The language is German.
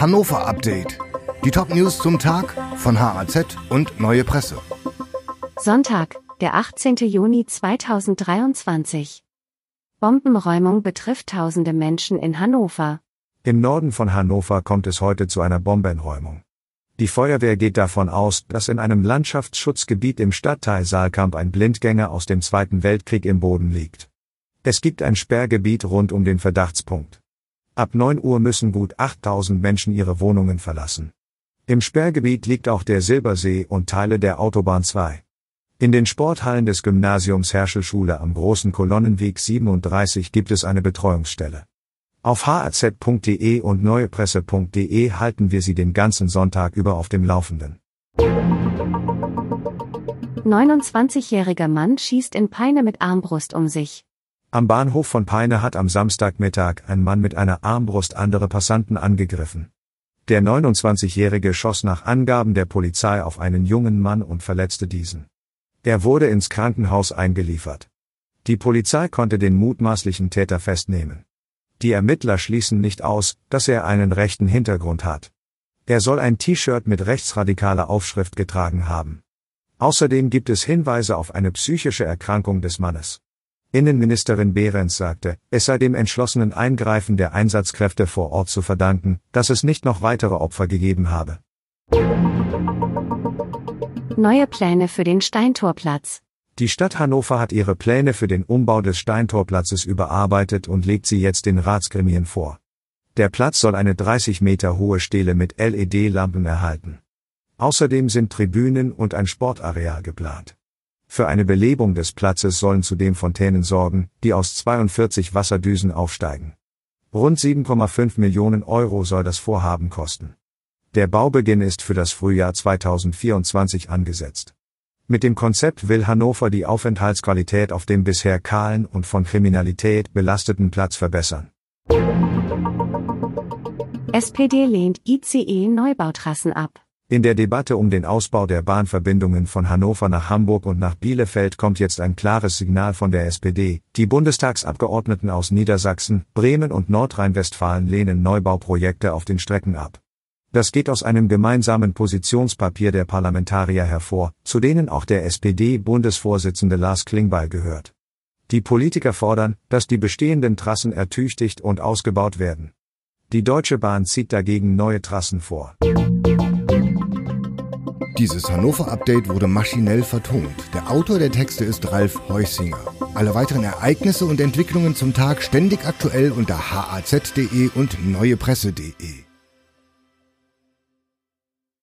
Hannover Update. Die Top-News zum Tag von HAZ und Neue Presse. Sonntag, der 18. Juni 2023. Bombenräumung betrifft tausende Menschen in Hannover. Im Norden von Hannover kommt es heute zu einer Bombenräumung. Die Feuerwehr geht davon aus, dass in einem Landschaftsschutzgebiet im Stadtteil Saalkamp ein Blindgänger aus dem Zweiten Weltkrieg im Boden liegt. Es gibt ein Sperrgebiet rund um den Verdachtspunkt. Ab 9 Uhr müssen gut 8000 Menschen ihre Wohnungen verlassen. Im Sperrgebiet liegt auch der Silbersee und Teile der Autobahn 2. In den Sporthallen des Gymnasiums Herschelschule am Großen Kolonnenweg 37 gibt es eine Betreuungsstelle. Auf haz.de und neuepresse.de halten wir Sie den ganzen Sonntag über auf dem Laufenden. 29-jähriger Mann schießt in Peine mit Armbrust um sich. Am Bahnhof von Peine hat am Samstagmittag ein Mann mit einer Armbrust andere Passanten angegriffen. Der 29-Jährige schoss nach Angaben der Polizei auf einen jungen Mann und verletzte diesen. Er wurde ins Krankenhaus eingeliefert. Die Polizei konnte den mutmaßlichen Täter festnehmen. Die Ermittler schließen nicht aus, dass er einen rechten Hintergrund hat. Er soll ein T-Shirt mit rechtsradikaler Aufschrift getragen haben. Außerdem gibt es Hinweise auf eine psychische Erkrankung des Mannes. Innenministerin Behrens sagte, es sei dem entschlossenen Eingreifen der Einsatzkräfte vor Ort zu verdanken, dass es nicht noch weitere Opfer gegeben habe. Neue Pläne für den Steintorplatz. Die Stadt Hannover hat ihre Pläne für den Umbau des Steintorplatzes überarbeitet und legt sie jetzt den Ratsgremien vor. Der Platz soll eine 30 Meter hohe Stele mit LED-Lampen erhalten. Außerdem sind Tribünen und ein Sportareal geplant. Für eine Belebung des Platzes sollen zudem Fontänen sorgen, die aus 42 Wasserdüsen aufsteigen. Rund 7,5 Millionen Euro soll das Vorhaben kosten. Der Baubeginn ist für das Frühjahr 2024 angesetzt. Mit dem Konzept will Hannover die Aufenthaltsqualität auf dem bisher kahlen und von Kriminalität belasteten Platz verbessern. SPD lehnt ICE-Neubautrassen ab. In der Debatte um den Ausbau der Bahnverbindungen von Hannover nach Hamburg und nach Bielefeld kommt jetzt ein klares Signal von der SPD. Die Bundestagsabgeordneten aus Niedersachsen, Bremen und Nordrhein-Westfalen lehnen Neubauprojekte auf den Strecken ab. Das geht aus einem gemeinsamen Positionspapier der Parlamentarier hervor, zu denen auch der SPD-Bundesvorsitzende Lars Klingbeil gehört. Die Politiker fordern, dass die bestehenden Trassen ertüchtigt und ausgebaut werden. Die Deutsche Bahn zieht dagegen neue Trassen vor. Dieses Hannover-Update wurde maschinell vertont. Der Autor der Texte ist Ralf Heusinger. Alle weiteren Ereignisse und Entwicklungen zum Tag ständig aktuell unter haz.de und neuepresse.de.